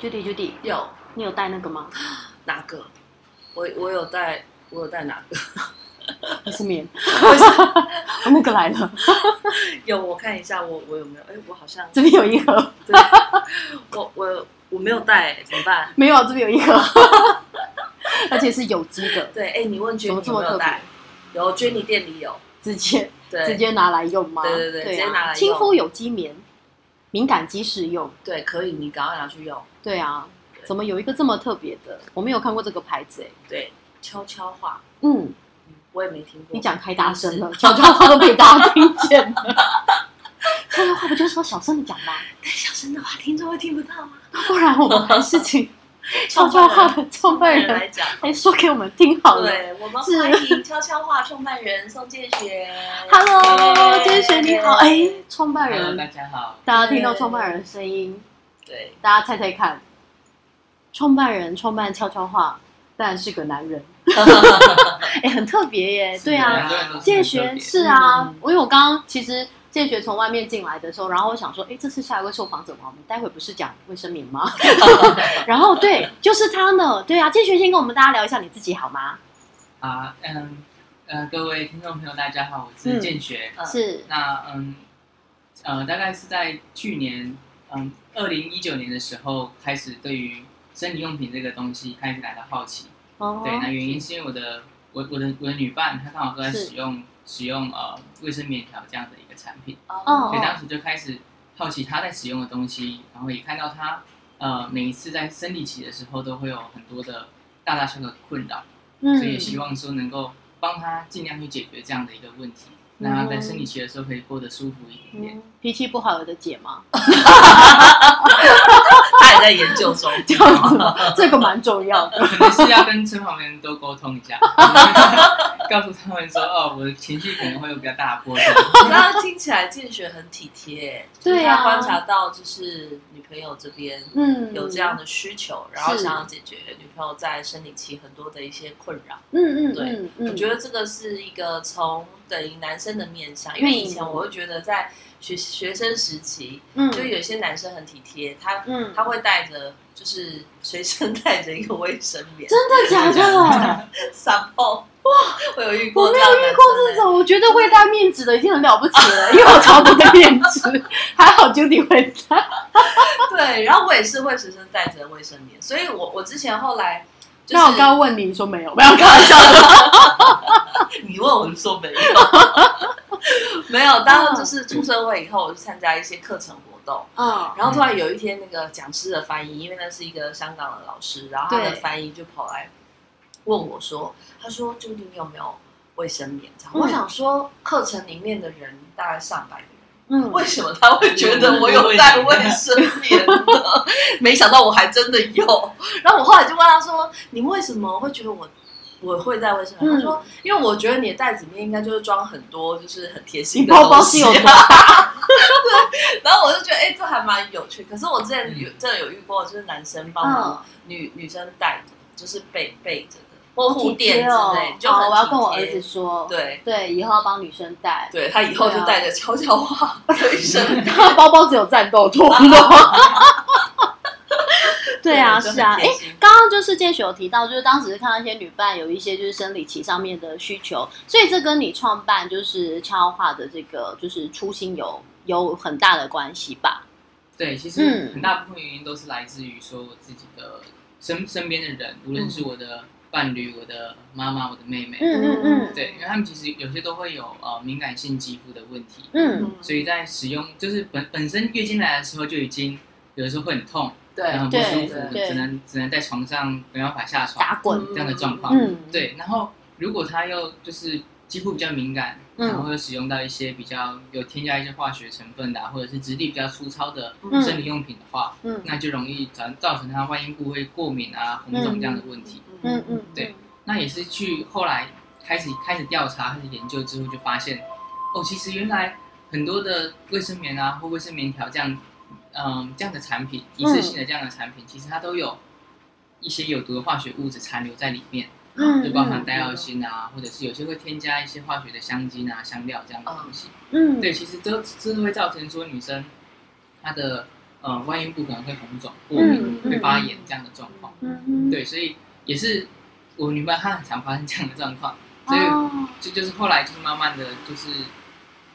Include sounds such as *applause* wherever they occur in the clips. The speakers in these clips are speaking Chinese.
Judy，Judy，有你有带那个吗？*gasps* 哪个？我我有带，我有带哪个？还 *laughs* 是棉？我 *laughs* 那个来了。*laughs* 有，我看一下，我我有没有？哎，我好像这边有一盒。我我我没有带，怎么办？没有，这边有一盒，而且是有机的。对，哎，你问娟有没有带？有，娟妮店里有，直接直接拿来用吗？对对对，直接拿来用。亲肤有机棉，敏感肌适用。对，可以，你赶快拿去用。对啊，怎么有一个这么特别的？我没有看过这个牌子哎。对，悄悄话。嗯。我也没听过，你讲太大声了，悄悄话都被大家听见了。*laughs* 悄悄话不就是说小声的讲吗？但小声的话，听众会听不到吗？不然我们还是请悄悄话的创办人来讲，来说给我们听好了。对，我们欢迎悄悄话创办人宋建学。Hello，建学你好，哎，创办人，大家好。大家听到创办人的声音，对，大家猜猜看，创办人创办悄悄话，当然是个男人。*laughs* 哎，很特别耶！对啊，建学是啊，因为我刚刚其实建学从外面进来的时候，然后我想说，哎，这是下一位受访者吗？我们待会不是讲卫生棉吗？*laughs* *laughs* 然后对，就是他呢。对啊，建学先跟我们大家聊一下你自己好吗？啊，嗯，呃，各位听众朋友，大家好，我是建学。是。那嗯，呃，大概是在去年，嗯，二零一九年的时候，开始对于生理用品这个东西开始感到好奇。哦对，那原因是因为我的我我的我的女伴她刚好都在使用使用呃卫生棉条这样的一个产品，所以当时就开始好奇他在使用的东西，然后也看到他呃每一次在生理期的时候都会有很多的大大小小的困扰，所以也希望说能够帮他尽量去解决这样的一个问题。那在生理期的时候可以过得舒服一点点。脾气不好有的解吗？*laughs* 他也在研究中，*laughs* 这个蛮重要的。可能是要跟身旁的人多沟通一下，*laughs* 告诉他们说：“哦，我的情绪可能会有比较大的波动。”刚刚听起来建学很体贴，对啊，观察到就是女朋友这边嗯有这样的需求，然后想要解决女朋友在生理期很多的一些困扰。嗯嗯，对，我觉得这个是一个从等于男生的面相，因为以前我会觉得在学学生时期，嗯，就有些男生很体贴，他嗯他会带着就是随身 *laughs* 带着一个卫生棉，真的假的？三包哇，我有遇过，我没有遇过这种，我觉得会带面纸的已经很了不起了，因为我超多的面纸，还好 Judy 会带。*laughs* 对，然后我也是会随身带着卫生棉，所以我我之前后来。那我刚刚问你，你说没有，没有开玩笑的。*laughs* 你问我就说没有，没有。当然就是出社会以后，我就参加一些课程活动，嗯，然后突然有一天，那个讲师的翻译，因为那是一个香港的老师，然后他的翻译就跑来问我说：“他说，究竟，你有没有卫生棉？”我想说，课程里面的人大概上百。嗯，为什么他会觉得我有在卫生棉呢？没想到我还真的有。*laughs* 然后我后来就问他说：“你为什么会觉得我我会在卫生棉？”他说：“因为我觉得你的袋子里面应该就是装很多，就是很贴心的东西。”对。然后我就觉得，哎，这还蛮有趣。可是我之前有真的有遇过，就是男生帮忙女女生带着，就是背背着。护垫之类，就我要跟我儿子说，对对，以后要帮女生带，对他以后就带着悄悄话卫生，他包包只有战斗托。*laughs* 对啊，是啊，哎，刚刚就是建雪有提到，就是当时看到一些女伴有一些就是生理期上面的需求，所以这跟你创办就是悄悄话的这个就是初心有有很大的关系吧？对，其实很大部分原因都是来自于说我自己的身身边的人，无论是我的。伴侣、我的妈妈、我的妹妹，嗯嗯嗯，对，因为他们其实有些都会有呃敏感性肌肤的问题，嗯，所以在使用就是本本身月经来的时候就已经有的时候会很痛，对，很不舒服，只能只能在床上没办法下床打滚这样的状况，嗯，对，然后如果他又就是肌肤比较敏感，然后又使用到一些比较有添加一些化学成分的，或者是质地比较粗糙的生理用品的话，嗯，那就容易造造成他外阴部会过敏啊、红肿这样的问题。嗯嗯，对，那也是去后来开始开始调查、开始研究之后，就发现，哦，其实原来很多的卫生棉啊或卫生棉条这样，嗯，这样的产品，一次性的这样的产品，其实它都有一些有毒的化学物质残留在里面，嗯，就包含戴奥辛啊，或者是有些会添加一些化学的香精啊、香料这样的东西，嗯，对，其实都这都会造成说女生她的呃外阴部可能会红肿、过敏、会发炎这样的状况，嗯嗯对，所以。也是我女伴，她很常发生这样的状况，所以这就是后来就是慢慢的就是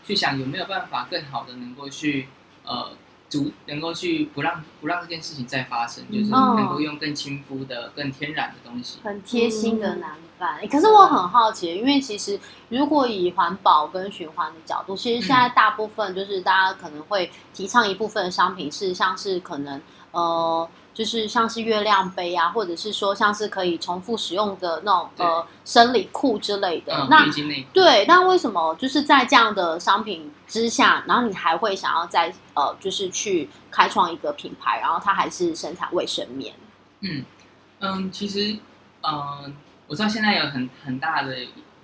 去想有没有办法更好的能够去呃阻能够去不让不让这件事情再发生，就是能够用更亲肤的、更天然的东西。很贴心的男伴，可是我很好奇，因为其实如果以环保跟循环的角度，其实现在大部分就是大家可能会提倡一部分的商品是像是可能呃。就是像是月亮杯啊，或者是说像是可以重复使用的那种呃生理裤之类的。那对，那为什么就是在这样的商品之下，然后你还会想要再呃，就是去开创一个品牌，然后它还是生产卫生棉？嗯嗯，其实嗯，我知道现在有很很大的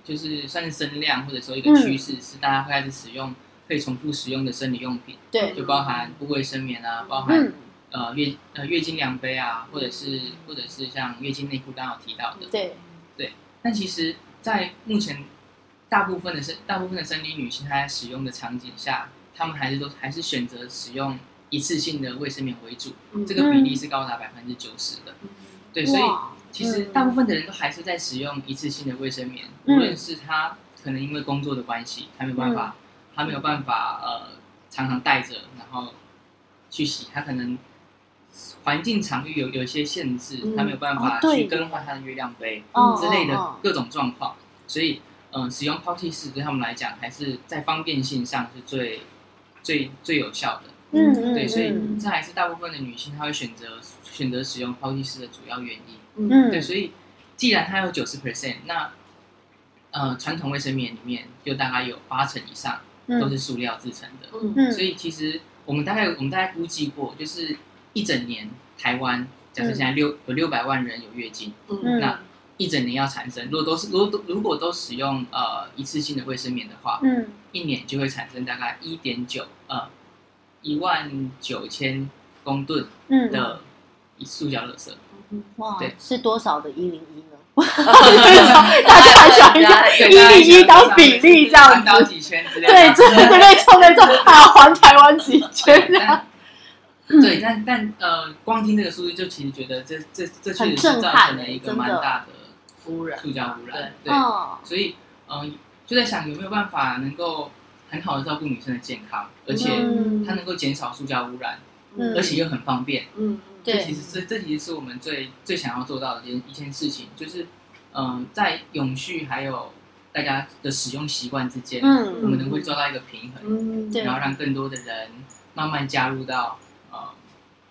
就是算是声量，或者说一个趋势是大家会开始使用可以重复使用的生理用品，对，就包含不卫生棉啊，包含。呃月呃月经量杯啊，或者是或者是像月经内裤刚好提到的，对对。但其实，在目前大部分的生大部分的生理女性，她在使用的场景下，她们还是都还是选择使用一次性的卫生棉为主，这个比例是高达百分之九十的。对，所以其实大部分的人都还是在使用一次性的卫生棉，无论是她可能因为工作的关系，她没有办法，她没有办法呃常常带着，然后去洗，她可能。环境场域有有一些限制，他没有办法去更换他的月亮杯之类的各种状况，所以嗯，使用抛弃式对他们来讲，还是在方便性上是最最最有效的。嗯对，所以这还是大部分的女性她会选择选择使用抛弃式的主要原因。嗯，对，所以既然它有九十 percent，那呃传统卫生棉里面就大概有八成以上都是塑料制成的。嗯所以其实我们大概我们大概估计过，就是。一整年，台湾假设现在六有六百万人有月经，那一整年要产生，如果都是如果如果都使用呃一次性的卫生棉的话，嗯，一年就会产生大概一点九呃一万九千公吨的塑胶垃圾。*laughs* 哇，对，是多少的一零一呢？*laughs* *laughs* 大家还想一下一零一当比例这样子，几圈之类对，对对没错没错，还要还台湾几圈这样。对，但但呃，光听这个数据就其实觉得这这这确实是造成了一个蛮大的污染，塑胶污染。对，所以嗯，就在想有没有办法能够很好的照顾女生的健康，而且它能够减少塑胶污染，而且又很方便。嗯，对，其实这这其实是我们最最想要做到的一件一件事情，就是嗯，在永续还有大家的使用习惯之间，嗯，我们能够做到一个平衡，然后让更多的人慢慢加入到。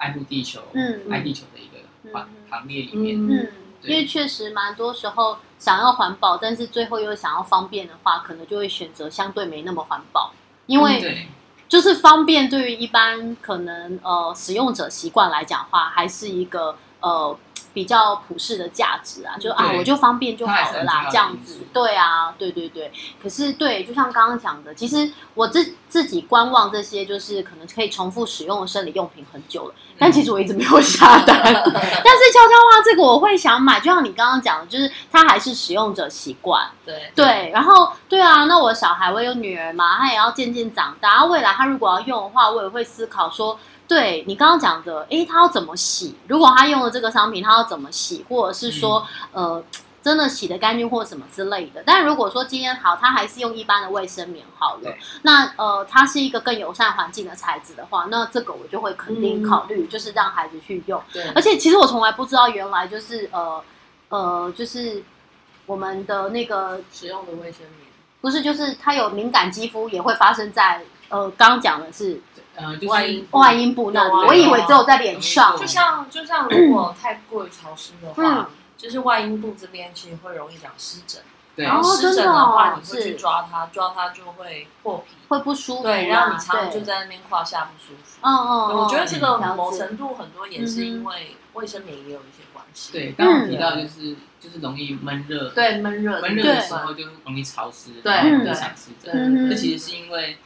爱护地球，嗯，爱地球的一个行行列里面，嗯，因为确实蛮多时候想要环保，但是最后又想要方便的话，可能就会选择相对没那么环保，因为就是方便对于一般可能呃使用者习惯来讲话，还是一个呃。比较普世的价值啊，就啊，我就方便就好了啦，这样子，对啊，对对对。可是对，就像刚刚讲的，其实我自自己观望这些，就是可能可以重复使用的生理用品很久了，但其实我一直没有下单。*laughs* 但是悄悄话这个我会想买，就像你刚刚讲的，就是它还是使用者习惯，对对。然后对啊，那我小孩我有女儿嘛，她也要渐渐长大，未来她如果要用的话，我也会思考说。对你刚刚讲的，哎，他要怎么洗？如果他用了这个商品，他要怎么洗？或者是说，呃，真的洗的干净或什么之类的？但如果说今天好，他还是用一般的卫生棉好了，那呃，它是一个更友善环境的材质的话，那这个我就会肯定考虑，就是让孩子去用。对，而且其实我从来不知道，原来就是呃。呃，就是我们的那个使用的卫生棉，不是，就是它有敏感肌肤也会发生在呃，刚刚讲的是呃，外阴外阴部那里，我以为只有在脸上，就像就像如果太过于潮湿的话，就是外阴部这边其实会容易长湿疹。然后湿疹的话，你会去抓它，抓它就会破皮，会不舒服。对，然后你常常就在那边胯下不舒服。嗯嗯，我觉得这个某程度很多也是因为卫生棉也有一些关系。对，刚刚提到就是就是容易闷热，对闷热闷热的时候就容易潮湿，对，会长湿疹。这其实是因为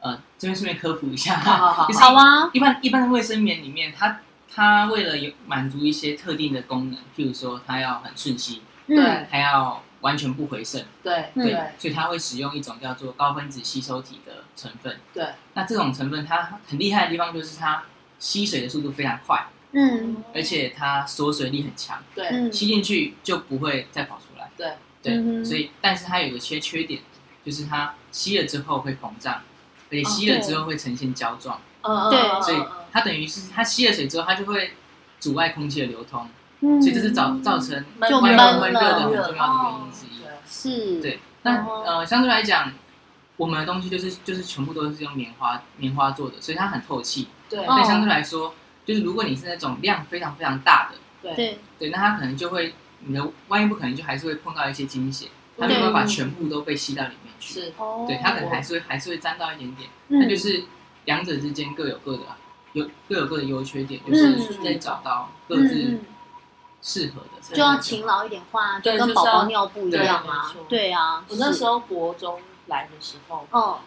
呃，这边顺便科普一下，好好 *laughs* 好啊。一般一般的卫生棉里面，它它为了有满足一些特定的功能，譬如说它要很瞬吸，对，它要。完全不回渗，对对，所以它会使用一种叫做高分子吸收体的成分。对，那这种成分它很厉害的地方就是它吸水的速度非常快，嗯，而且它锁水力很强，对，吸进去就不会再跑出来。对对，所以但是它有一些缺点，就是它吸了之后会膨胀，而且吸了之后会呈现胶状。嗯对，所以它等于是它吸了水之后，它就会阻碍空气的流通。所以这是造造成就闷闷热的很重要的原因之一。是，对。那呃，相对来讲，我们的东西就是就是全部都是用棉花棉花做的，所以它很透气。对。所以相对来说，就是如果你是那种量非常非常大的，对对，那它可能就会你的万一不可能就还是会碰到一些惊险，它没有办法全部都被吸到里面去。是。对，它可能还是会还是会沾到一点点。那就是两者之间各有各的有各有各的优缺点，就是在找到各自。适合的就要勤劳一点换，就跟宝宝尿布一样啊。对啊，我那时候国中来的时候，哦，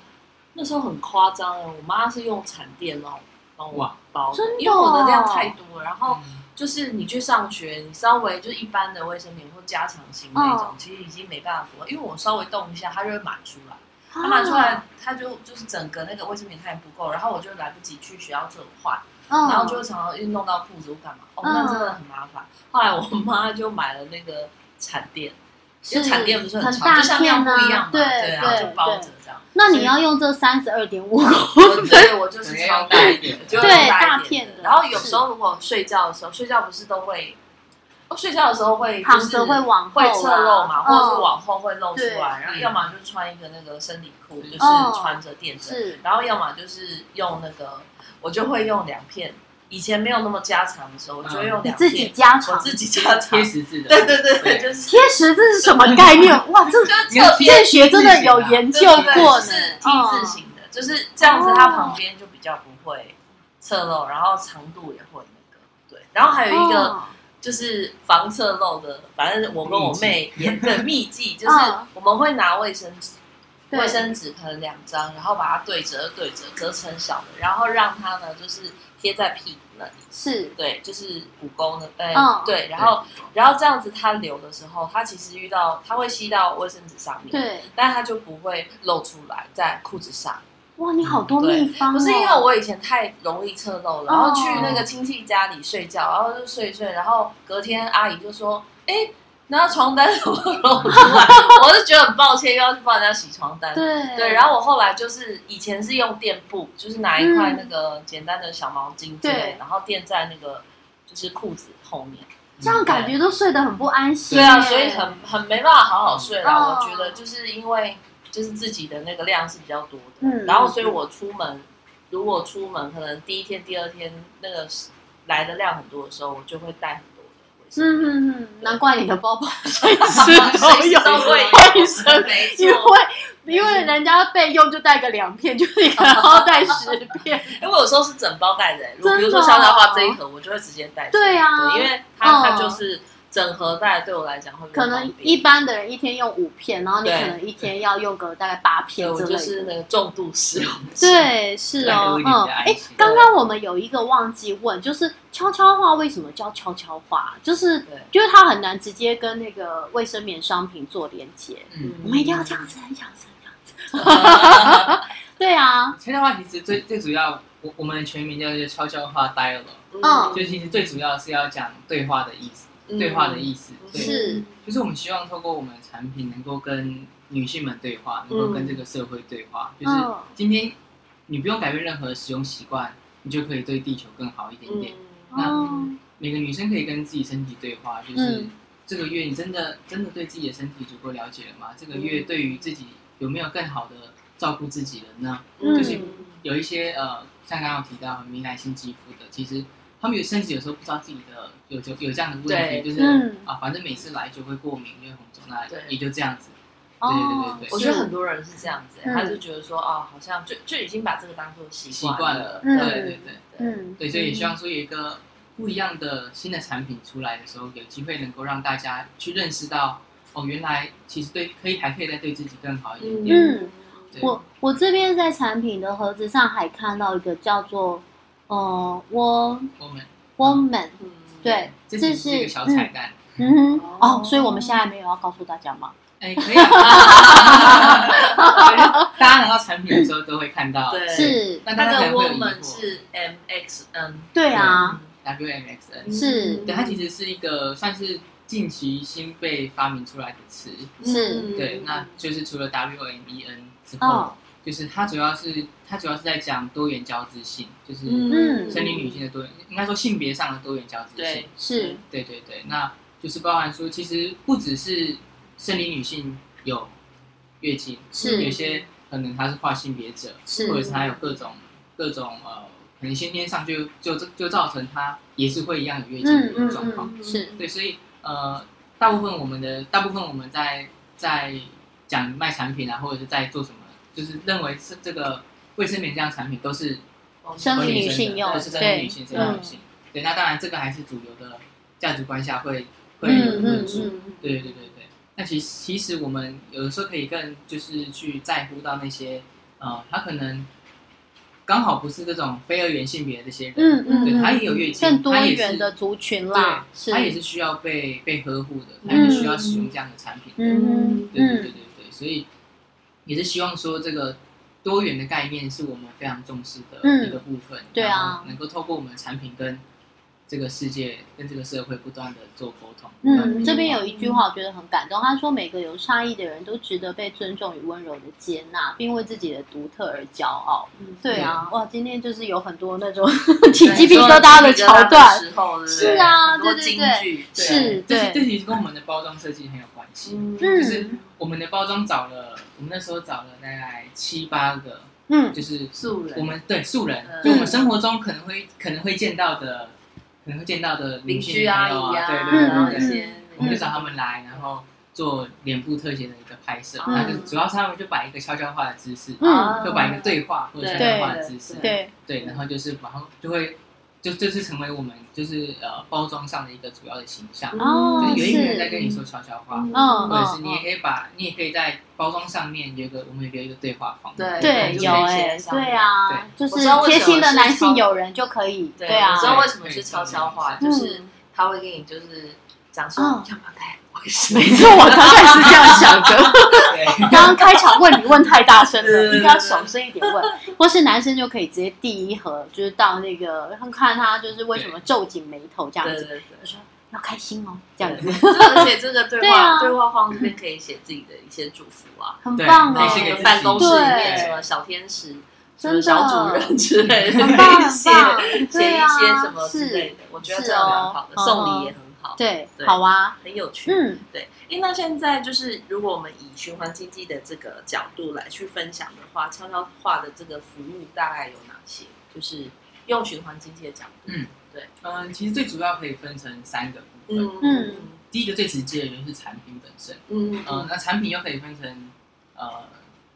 那时候很夸张哦，我妈是用产垫哦帮我包，因为我的量太多了。然后就是你去上学，你稍微就是一般的卫生棉或加长型那种，其实已经没办法，因为我稍微动一下，它就会满出来。它满出来，它就就是整个那个卫生棉它也不够，然后我就来不及去学校这换。然后就会常常运动到裤子或干嘛，哦，那真的很麻烦。后来我妈就买了那个产垫，因为产垫不是很大，就像尿布一样嘛，对，然后就包着这样。那你要用这三十二点五公分，我就是超大一点，就对大片的。然后有时候如果睡觉的时候，睡觉不是都会，睡觉的时候会躺着会往会侧漏嘛，或者是往后会露出来，然后要么就穿一个那个生理裤，就是穿着垫着，然后要么就是用那个。我就会用两片，以前没有那么加长的时候，我就用两片。自己加长，我自己加长贴十字的。对对对，就是贴十字是什么概念？*laughs* 哇，这这学真的有研究过呢。是 T 字形的，就是这样子，它旁边就比较不会侧漏，然后长度也会那个。对，然后还有一个就是防侧漏的，反正我跟我妹研的 *laughs* 秘技就是我们会拿卫生纸。卫生纸可能两张，然后把它对折对折，折成小的，然后让它呢就是贴在屁股那里，是对，就是骨沟呢，哎，对，然后然后这样子它流的时候，它其实遇到它会吸到卫生纸上面，对，但它就不会露出来在裤子上。哇，你好多秘方，不是因为我以前太容易侧漏了，然后去那个亲戚家里睡觉，然后就睡睡，然后隔天阿姨就说，哎。那床单怎么露出来？*laughs* 我是觉得很抱歉，又要去帮人家洗床单。对对，然后我后来就是以前是用垫布，就是拿一块那个简单的小毛巾，对，然后垫在那个就是裤子后面，这样感觉都睡得很不安心。对啊，所以很很没办法好好睡啦。我觉得就是因为就是自己的那个量是比较多的，嗯，然后所以我出门如果出门可能第一天、第二天那个来的量很多的时候，我就会带。嗯嗯嗯，难怪你的包包随时都有卫生，因为因为人家备用就带个两片，就你可能要带十片。因为有时候是整包带的，如比如说肖家花这一盒，我就会直接带。对呀，因为它它就是。整合袋对我来讲会可能一般的人一天用五片，然后你可能一天要用个大概八片之类的。就是那个重度使用。对，是哦，嗯，哎，刚刚我们有一个忘记问，就是悄悄话为什么叫悄悄话？就是就是它很难直接跟那个卫生棉商品做连接。嗯，我们一定要这样子，这样子，这样子。*laughs* 对啊，悄悄话其实最最主要，我我们的全名叫做悄悄话 dialog，嗯，就其实最主要是要讲对话的意思。对话的意思是，就是我们希望透过我们的产品，能够跟女性们对话，能够跟这个社会对话。就是今天你不用改变任何使用习惯，你就可以对地球更好一点点。那每个女生可以跟自己身体对话，就是这个月你真的真的对自己的身体足够了解了吗？这个月对于自己有没有更好的照顾自己了呢？就是有一些呃，像刚刚提到敏感性肌肤的，其实他们有甚至有时候不知道自己的有有有这样的问题，就是啊，反正每次来就会过敏，因为红肿，那也就这样子。对对对对，我觉得很多人是这样子，他就觉得说哦，好像就就已经把这个当做习惯了。对对对，嗯，对，所以也希望说有一个。不一样的新的产品出来的时候，有机会能够让大家去认识到，哦，原来其实对可以还可以再对自己更好一点。嗯，我我这边在产品的盒子上还看到一个叫做呃，woman。Woman，对，这是一个小彩蛋。嗯哼，哦，所以我们现在没有要告诉大家吗？哎，可以。*laughs* 大家拿到产品的时候都会看到，是。那那个 woman 是 M X N，对啊。WMXN 是，对，它其实是一个算是近期新被发明出来的词，是，对，那就是除了 WMEN 之后，就是它主要是它主要是在讲多元交织性，就是生理女性的多元，应该说性别上的多元交织性，是，对对对，那就是包含说，其实不只是生理女性有月经，是，有些可能她是跨性别者，是，或者是她有各种各种呃。可能先天上就就就造成她也是会一样有月经的状况，是。对，所以呃，大部分我们的大部分我们在在讲卖产品啊，或者是在做什么，就是认为是这个卫生棉这样产品都是生理女性用，都是生理女性、生理女性。对，那当然这个还是主流的价值观下会会有论述。对对对对对。那其实其实我们有的时候可以更就是去在乎到那些呃，他可能。刚好不是这种非二元性别的这些人，嗯嗯，对他也有月经，更多元的族群啦，他也是需要被被呵护的，他也是需要使用这样的产品，嗯，对对对对对，所以也是希望说这个多元的概念是我们非常重视的一个部分，对啊，能够透过我们的产品跟。这个世界跟这个社会不断的做沟通。嗯，这边有一句话我觉得很感动，他说：“每个有差异的人都值得被尊重与温柔的接纳，并为自己的独特而骄傲。”嗯，对啊，哇，今天就是有很多那种 *laughs* 起鸡皮疙瘩的桥段，是啊，对对对，是，对这其实跟我们的包装设计很有关系。嗯，就是我们的包装找了，我们那时候找了大概七八个，嗯，就是素人，我们对素人，就我们生活中可能会可能会见到的。可能会见到的邻居啊，对对对对，我们就找他们来，然后做脸部特写的一个拍摄，那就主要是他们就摆一个悄悄话的姿势，就摆一个对话或者悄悄话的姿势，对对，然后就是然后就会。就这是成为我们就是呃包装上的一个主要的形象，就是有一个人在跟你说悄悄话，或者是你也可以把你也可以在包装上面有一个我们有一个对话框，对对有哎对啊，就是贴心的男性友人就可以，对啊，知道为什么是悄悄话，就是他会跟你就是讲说要不要开。*laughs* 没错，我刚才是这样想的。刚刚开场问你问太大声了，应该要小声一点问。或是男生就可以直接第一盒，就是到那个看他就是为什么皱紧眉头这样子。他说要开心哦，这样子。而且这个对话对话框这边可以写自己的一些祝福啊，很棒哦。办公室里面什么小天使、什么小主人之类的，写写一些什么之类的，我觉得这样蛮好的，送礼也很。对，好啊，很有趣。嗯，对。哎，那现在就是，如果我们以循环经济的这个角度来去分享的话，悄悄话的这个服务大概有哪些？就是用循环经济的角度。嗯，对。嗯，其实最主要可以分成三个部分。嗯，第一个最直接的就是产品本身。嗯嗯。那产品又可以分成呃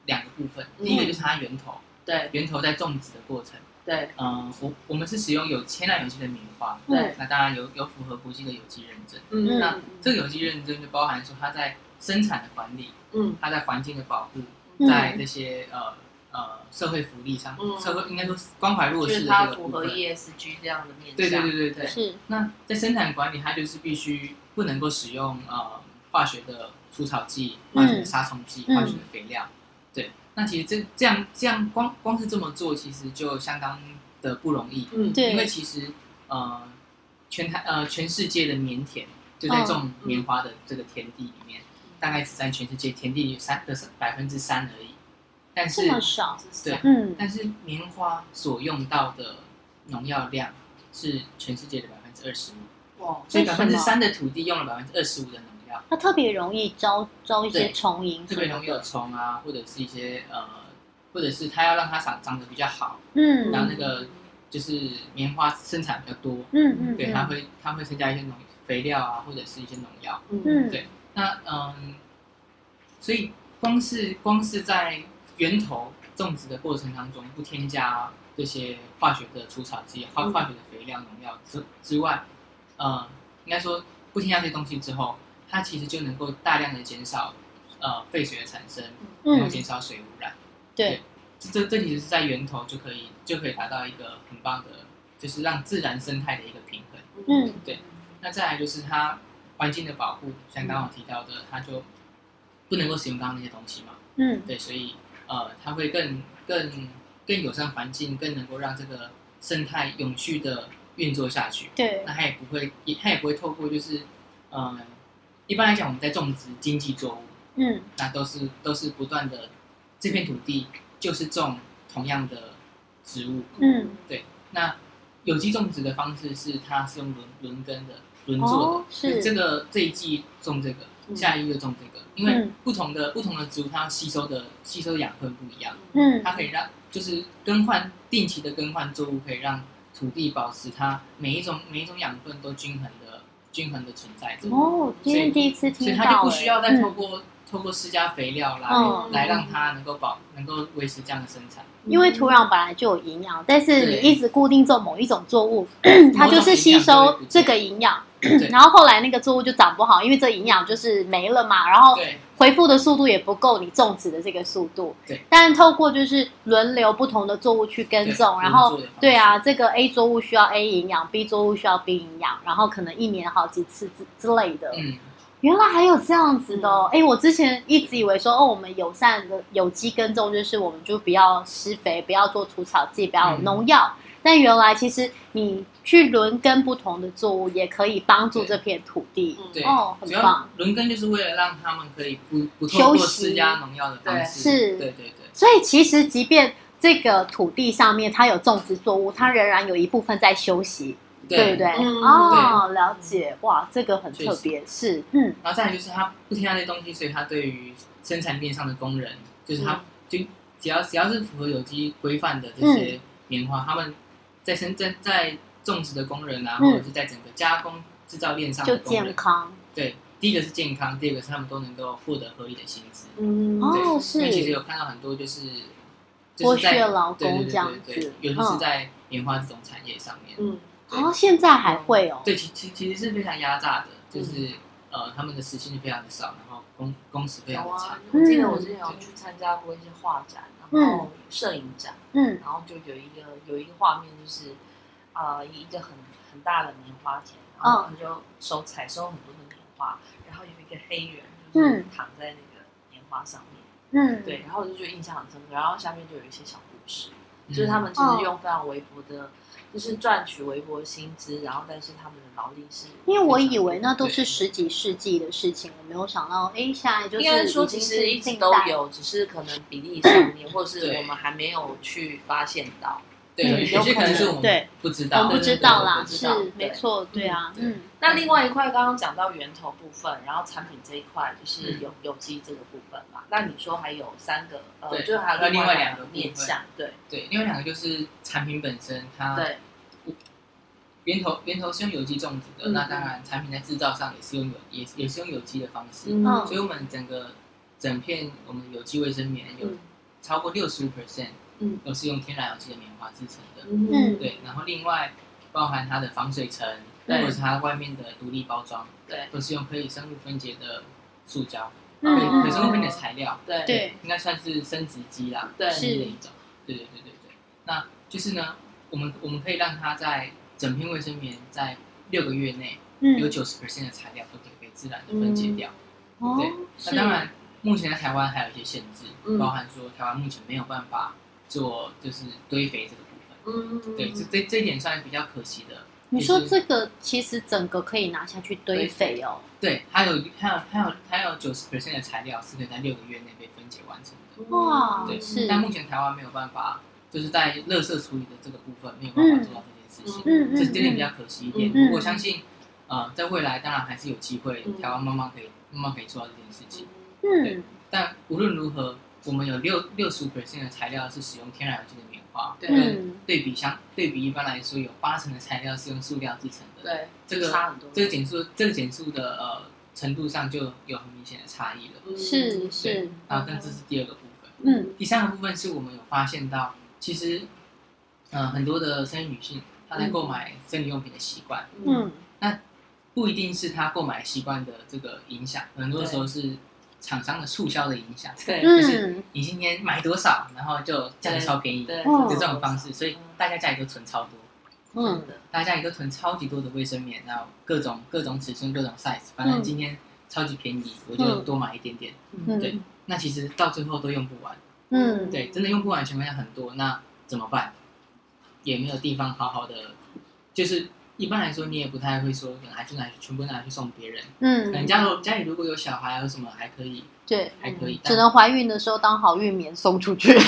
两个部分。第一个就是它源头。对。源头在种植的过程。对，嗯，我我们是使用有天然有机的棉花，对，那当然有有符合国际的有机认证，嗯，那这个有机认证就包含说它在生产的管理，嗯，它在环境的保护，在这些呃呃社会福利上，社会应该说关怀弱势的这个符合 ESG 这样的面对对对对对，是。那在生产管理，它就是必须不能够使用呃化学的除草剂、化学的杀虫剂、化学的肥料。那其实这这样这样光光是这么做，其实就相当的不容易。嗯，对。因为其实呃，全台呃全世界的棉田就在种棉花的这个田地里面，大概只占全世界田地里三的百分之三而已。但是这么少，对，嗯。但是棉花所用到的农药量是全世界的百分之二十五。哦，所以百分之三的土地用了百分之二十五的农药，它特别容易招招一些虫蝇，特别容易有虫啊，或者是一些呃，或者是它要让它长长得比较好，嗯，然后那个就是棉花生产比较多，嗯嗯，对，它会它会增加一些农肥料啊，或者是一些农药，嗯，对，那嗯，所以光是光是在源头种植的过程当中不添加。这些化学的除草剂、化化学的肥料、农药之之外，呃，应该说不添加这些东西之后，它其实就能够大量的减少呃废水的产生，然后减少水污染。对，这这其实是在源头就可以就可以达到一个很棒的，就是让自然生态的一个平衡。嗯，对。那再来就是它环境的保护，像刚刚提到的，它就不能够使用刚刚那些东西嘛。嗯，对，所以呃，它会更更。更友善环境，更能够让这个生态永续的运作下去。对，那它也不会，也它也不会透过就是，呃，一般来讲我们在种植经济作物，嗯，那都是都是不断的，这片土地就是种同样的植物，嗯，对。那有机种植的方式是它是用轮轮耕的，轮作的，是这个这一季种这个，下一个种这个，因为不同的不同的植物它吸收的吸收养分不一样，嗯，它可以让。就是更换定期的更换作物，可以让土地保持它每一种每一种养分都均衡的均衡的存在。哦，今天第一次听到，所以它就不需要再透过透过施加肥料来来让它能够保能够维持这样的生产。因为土壤本来就有营养，但是你一直固定种某一种作物，*clears throat* 它就是吸收这个营养，*clears throat* 然后后来那个作物就长不好，因为这营养就是没了嘛，然后。回复的速度也不够你种植的这个速度，对。但透过就是轮流不同的作物去耕种，然后对啊，这个 A 作物需要 A 营养，B 作物需要 B 营养，然后可能一年好几次之之类的。嗯，原来还有这样子的。哎，我之前一直以为说哦，我们友善的有机耕种就是我们就不要施肥，不要做除草剂，不要农药。但原来其实你去轮耕不同的作物，也可以帮助这片土地。对，哦，很棒。轮耕就是为了让他们可以不不透过施加农药的方式。是，对对对。所以其实即便这个土地上面它有种植作物，它仍然有一部分在休息，对不对？哦，了解。哇，这个很特别。是，嗯。然后再来就是它不添加那些东西，所以它对于生产链上的工人，就是它就只要只要是符合有机规范的这些棉花，他们。在生在在种植的工人啊，或者是在整个加工制造链上的工人，健康。对，第一个是健康，第二个是他们都能够获得合理的薪资。嗯，哦，是。因为其实有看到很多就是剥削劳工这样子，尤其是在棉花这种产业上面。嗯，哦，现在还会哦。对，其其其实是非常压榨的，就是呃，他们的时薪非常的少，然后工工时非常的长。我记得我之前有去参加过一些画展。然后摄影展，嗯，然后就有一个有一个画面，就是呃一个很很大的棉花田，然后他就收采收很多的棉花，然后有一个黑人就是躺在那个棉花上面，嗯，对，然后我就觉得印象很深刻，然后下面就有一些小故事，就是他们其实用非常微薄的。就是赚取微薄薪资，然后但是他们的劳力是，因为我以为那都是十几世纪的事情，我没有想到，哎，现在就是应该说其实一直都有，只是可能比例上面，*laughs* 或者是我们还没有去发现到。对，有些可能是我们不知道，不知道啦，是没错，对啊，嗯。那另外一块刚刚讲到源头部分，然后产品这一块就是有有机这个部分嘛？那你说还有三个，呃，就还有另外两个面向，对。对，另外两个就是产品本身，它对。源头源头是用有机种植的，那当然产品在制造上也是用有也也是用有机的方式，所以我们整个整片我们有机卫生棉有超过六十五 percent。嗯，都是用天然有机的棉花制成的。嗯，对，然后另外包含它的防水层，或者是它外面的独立包装，对，都是用可以生物分解的塑胶，可可生物分解材料，对，应该算是生殖机啦，对，是。的一种。对对对对。对，那就是呢，我们我们可以让它在整片卫生棉在六个月内，有九十 percent 的材料都可以被自然的分解掉。对，那当然目前在台湾还有一些限制，包含说台湾目前没有办法。做就是堆肥这个部分，嗯，对，这这这一点算比较可惜的。你说这个其实整个可以拿下去堆肥哦。对，还有还有还有还有九十 percent 的材料是可以在六个月内被分解完成的。哇，对，是。但目前台湾没有办法，就是在垃圾处理的这个部分没有办法做到这件事情，嗯嗯，这点点比较可惜一点。我相信，呃，在未来当然还是有机会，台湾慢慢可以慢慢可以做到这件事情。嗯，但无论如何，我们有六六十五 percent 的材料是使用天然有机的棉花，对，对比相对比一般来说，有八成的材料是用塑料制成的。对，这个差很多。这个减速，这个减速的呃程度上就有很明显的差异了。是是。啊，但这是第二个部分。嗯。第三个部分是我们有发现到，其实，嗯，很多的生育女性她在购买生理用品的习惯，嗯，那不一定是她购买习惯的这个影响，很多时候是。厂商的促销的影响，对，就是你今天买多少，然后就价格超便宜，对，就这种方式，所以大家家里都存超多，嗯，大家家里都存超级多的卫生棉，然后各种各种尺寸、各种 size，反正今天超级便宜，我就多买一点点，对，那其实到最后都用不完，嗯，对，真的用不完情况下很多，那怎么办？也没有地方好好的，就是。一般来说，你也不太会说，拿去拿去全部拿去送别人。嗯，可能家里家里如果有小孩有什么还可以，对，还可以，只能怀孕的时候当好运棉送出去。*laughs*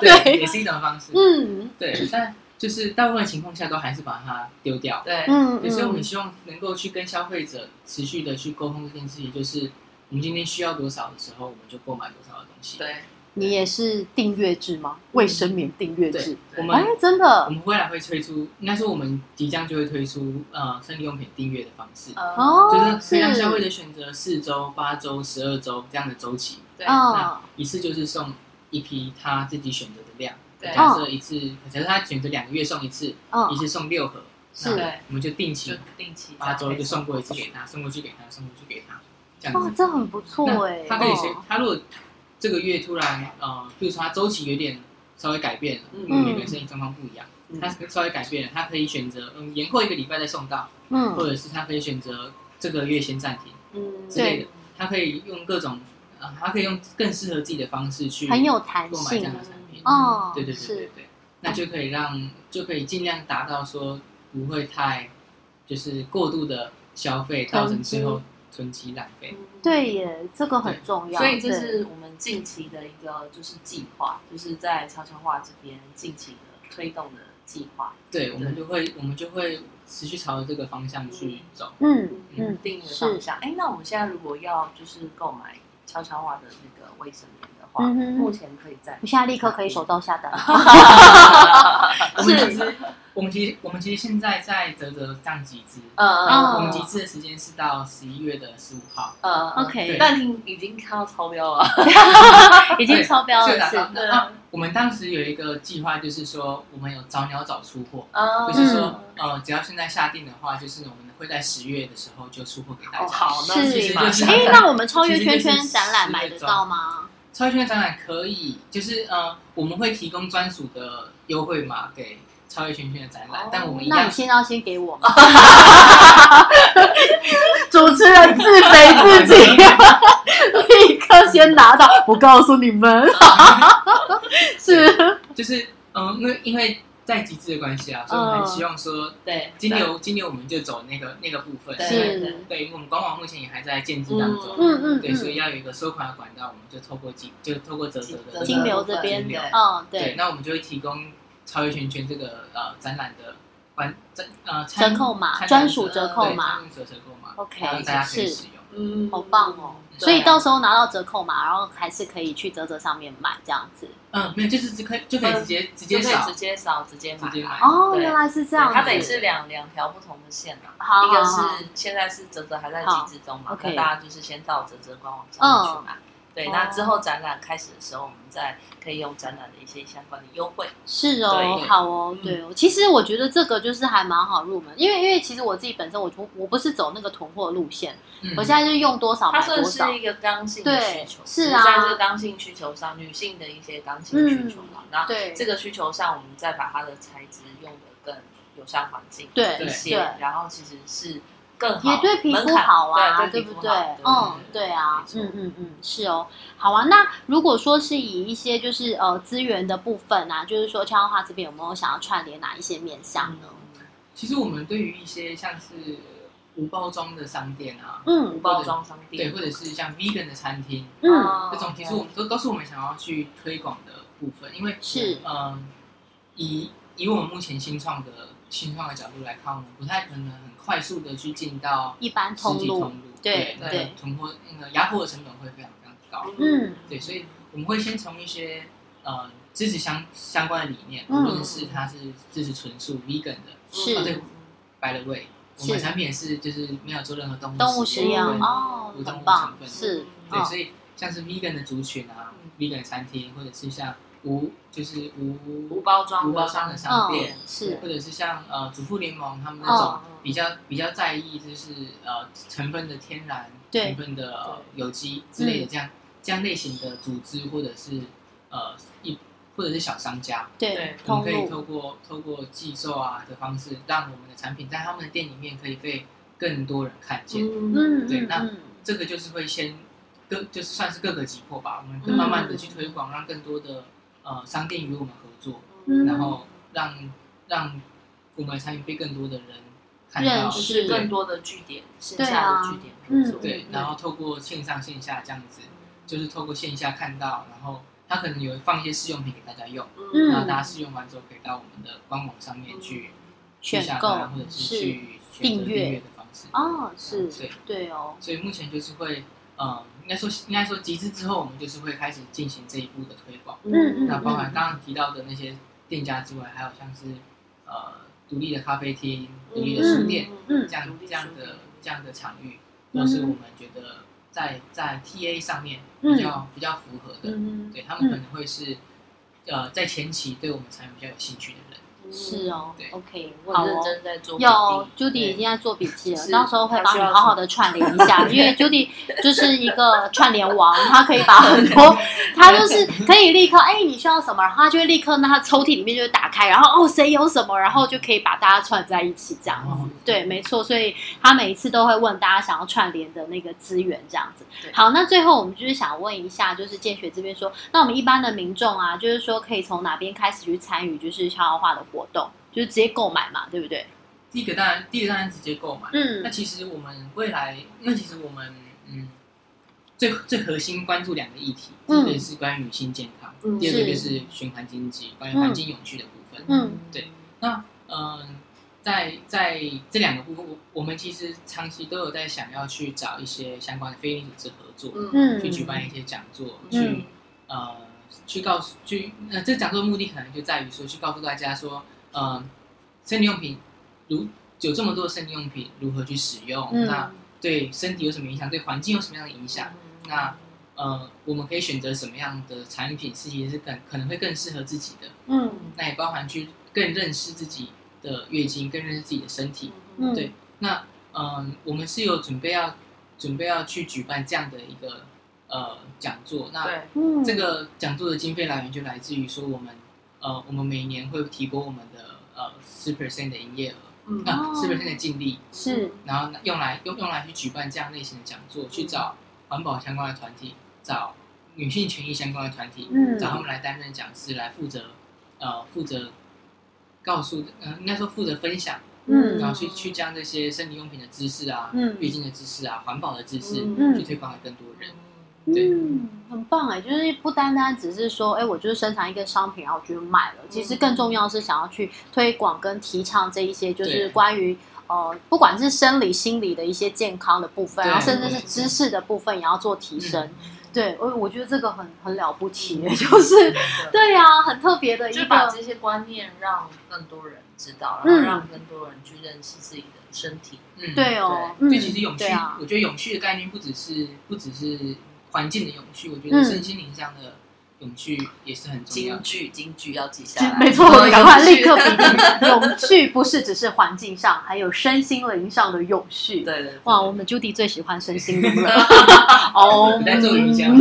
对，也是一种方式。嗯，对，但就是大部分情况下都还是把它丢掉。对，嗯，所以我们希望能够去跟消费者持续的去沟通这件事情，就是我们今天需要多少的时候，我们就购买多少的东西。对。你也是订阅制吗？卫生棉订阅制？我们哎，真的，我们未来会推出，应该说我们即将就会推出呃生理用品订阅的方式，哦，就是让消费者选择四周、八周、十二周这样的周期，对，那一次就是送一批他自己选择的量，假设一次，假设他选择两个月送一次，一次送六盒，是，我们就定期，定期八周就送过一次给他，送过去给他，送过去给他，这样子，这很不错哎，他可以先，他如果。这个月突然，呃，比如说它周期有点稍微改变了，因为每个人身体状况不一样，它稍微改变了，它可以选择嗯延后一个礼拜再送到，嗯，或者是它可以选择这个月先暂停，嗯。之类的，它可以用各种，啊，它可以用更适合自己的方式去很有弹性。购买这样的产品，哦，对对对对对，那就可以让就可以尽量达到说不会太就是过度的消费，造成最后。囤积浪费，对耶，这个很重要。所以这是我们近期的一个就是计划，就是在悄悄话这边近期的推动的计划。对，我们就会我们就会持续朝着这个方向去走。嗯嗯，定的方向。哎，那我们现在如果要就是购买悄悄话的那个卫生棉的话，目前可以在，我现在立刻可以手到下单。*laughs* *laughs* 是。我们其实，我们其实现在在泽泽上集资，嗯嗯，我们集资的时间是到十一月的十五号，嗯，OK，但听已经看到超标了，*laughs* 已经超标了，是。的。我们当时有一个计划，就是说我们有早鸟早出货，就是说，呃，只要现在下定的话，就是我们会在十月的时候就出货给大家。好，那是，哎，那我们超越圈圈展览买得到吗？超越圈圈展览可以，就是呃，我们会提供专属的优惠码给。超越圈圈的展览，但我们一那你先要先给我。吗？*laughs* 主持人自肥自己，立刻先拿到。我告诉你们，*laughs* 是。就是嗯，因为因为在极致的关系啊，所以我们很希望说，对，金牛金牛我们就走那个那个部分，是，对，因为我们官网目前也还在建制当中，嗯嗯，对，所以要有一个收款的管道，我们就透过金，就透过泽泽的金流这边，嗯，对，那我们就会提供。超越圈圈这个呃展览的关折呃折扣码专属折扣码折折扣码，OK，让大家可以使用，嗯，好棒哦！所以到时候拿到折扣码，然后还是可以去泽泽上面买这样子。嗯，没有，就是只可以就可以直接直接扫，直接扫，直接买。哦，原来是这样。它等于是两两条不同的线嘛。好，一个是现在是泽泽还在机制中嘛，那大家就是先到泽泽官网上面去买。对，那之后展览开始的时候，我们再可以用展览的一些相关的优惠。是哦，好哦，对哦。其实我觉得这个就是还蛮好入门，因为因为其实我自己本身我我我不是走那个囤货路线，我现在就用多少买多少。它算是一个刚性的需求，是啊，在这个刚性需求上，女性的一些刚性需求嘛。那这个需求上，我们再把它的材质用的更友善环境一些，然后其实是。也对皮肤好啊，对不对？嗯，对啊，嗯嗯嗯，是哦，好啊。那如果说是以一些就是呃资源的部分啊，就是说悄悄话这边有没有想要串联哪一些面向呢？其实我们对于一些像是无包装的商店啊，嗯，无包装商店，对，或者是像 vegan 的餐厅，嗯，这种其实我们都都是我们想要去推广的部分，因为是嗯，以以我们目前新创的。情况的角度来看，我们不太可能很快速的去进到一般通路，对对，存货那个压货的成本会非常非常高。嗯，对，所以我们会先从一些呃支持相相关的理念，无论是它是支持纯素 vegan 的，是。对，by the way，我们产品是就是没有做任何动物动物实验。哦，无动物成分，是，对，所以像是 vegan 的族群啊，vegan 餐厅或者是像。无就是无无包装无包装的商店，是。或者是像呃主妇联盟他们那种比较比较在意就是呃成分的天然成分的有机之类的这样这样类型的组织或者是呃一或者是小商家，对，我们可以透过透过寄售啊的方式，让我们的产品在他们的店里面可以被更多人看见。嗯，对，那这个就是会先各就是算是各个击破吧，我们慢慢的去推广，让更多的。呃，商店与我们合作，然后让让我们的产品被更多的人看到，是更多的据点，线下的据点合作，对，然后透过线上线下这样子，就是透过线下看到，然后他可能有放一些试用品给大家用，然后大家试用完之后可以到我们的官网上面去去选购或者是去选择订阅的方式，哦，是，对。对哦，所以目前就是会。呃，应该说，应该说集资之后，我们就是会开始进行这一步的推广。嗯嗯。那包含刚刚提到的那些店家之外，还有像是呃独立的咖啡厅、独立的书店，这样这样的这样的场域，都是我们觉得在在 TA 上面比较比较符合的。嗯对他们可能会是呃在前期对我们产品比较有兴趣的人。是哦，OK，好哦，有 Judy 已经在做笔记了，到时候会帮你好好的串联一下，因为 *laughs* Judy 就是一个串联王，他可以把很多，*laughs* 他就是可以立刻，哎，你需要什么，然后他就会立刻，那他抽屉里面就会打开，然后哦，谁有什么，然后就可以把大家串在一起这样。子，对，没错，所以他每一次都会问大家想要串联的那个资源这样子。好，那最后我们就是想问一下，就是建学这边说，那我们一般的民众啊，就是说可以从哪边开始去参与，就是悄悄话的活动，就是直接购买嘛，对不对？第一个当然，第一个当然直接购买。嗯，那其实我们未来，那其实我们嗯，最最核心关注两个议题，第一个是关于女性健康，第二个就是循环经济，关于环境永续的部分。嗯，对。那嗯，在在这两个部分，我我们其实长期都有在想要去找一些相关的非营利组织合作，嗯，去举办一些讲座，去呃。去告诉去呃，这讲座的目的可能就在于说，去告诉大家说，呃，生理用品如有这么多的生理用品如何去使用，那对身体有什么影响，对环境有什么样的影响？那呃，我们可以选择什么样的产品，是其实是更可能会更适合自己的。嗯，那也包含去更认识自己的月经，更认识自己的身体。嗯，对。那嗯，我们是有准备要准备要去举办这样的一个。呃，讲座。那这个讲座的经费来源就来自于说我们呃，我们每年会提供我们的呃十 percent 的营业额，嗯，十 percent 的净利。是，然后用来用用来去举办这样类型的讲座，去找环保相关的团体，找女性权益相关的团体，嗯，找他们来担任讲师，来负责呃负责告诉呃应该说负责分享，嗯，然后去去将这些生理用品的知识啊，嗯，月经的知识啊，环保的知识，嗯，去推广给更多人。嗯，很棒哎，就是不单单只是说，哎，我就是生产一个商品，然后我就卖了。其实更重要是想要去推广跟提倡这一些，就是关于呃，不管是生理、心理的一些健康的部分，然后甚至是知识的部分，也要做提升。对，我我觉得这个很很了不起，*laughs* 就是对呀，很特别的一个，把这些观念让更多人知道，然后让更多人去认识自己的身体。嗯，对哦，对，其实永续，我觉得永续的概念不只是不只是。环境的永续，我觉得身心灵上的永续也是很重要。京剧，京剧要记下来。没错，赶快立刻笔记。永续不是只是环境上，还有身心灵上的永续。对对。哇，我们 Judy 最喜欢身心灵了。*laughs* 哦，在做瑜伽。*laughs*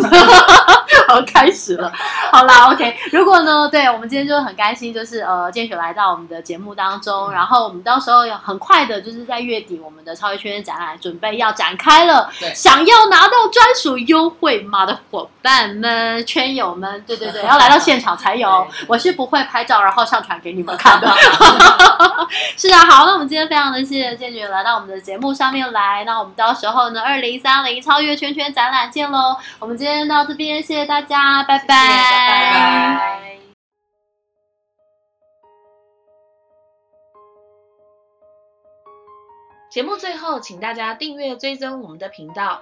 好，开始了。好啦，OK。如果呢，对我们今天就很开心，就是呃，建雪来到我们的节目当中，然后我们到时候要很快的，就是在月底，我们的超越圈展览准备要展开了。对，想要拿到专属优惠码的伙伴们、圈友们，对对对，*laughs* 要来到现场才有。我是不会拍照然后上传给你们看的。*laughs* *laughs* 是啊，好，那我们今天非常的谢谢建军来到我们的节目上面来。那我们到时候呢，二零三零超越圈圈展览见喽。我们今天到这边，谢谢大家，拜拜。节目最后，请大家订阅追踪我们的频道，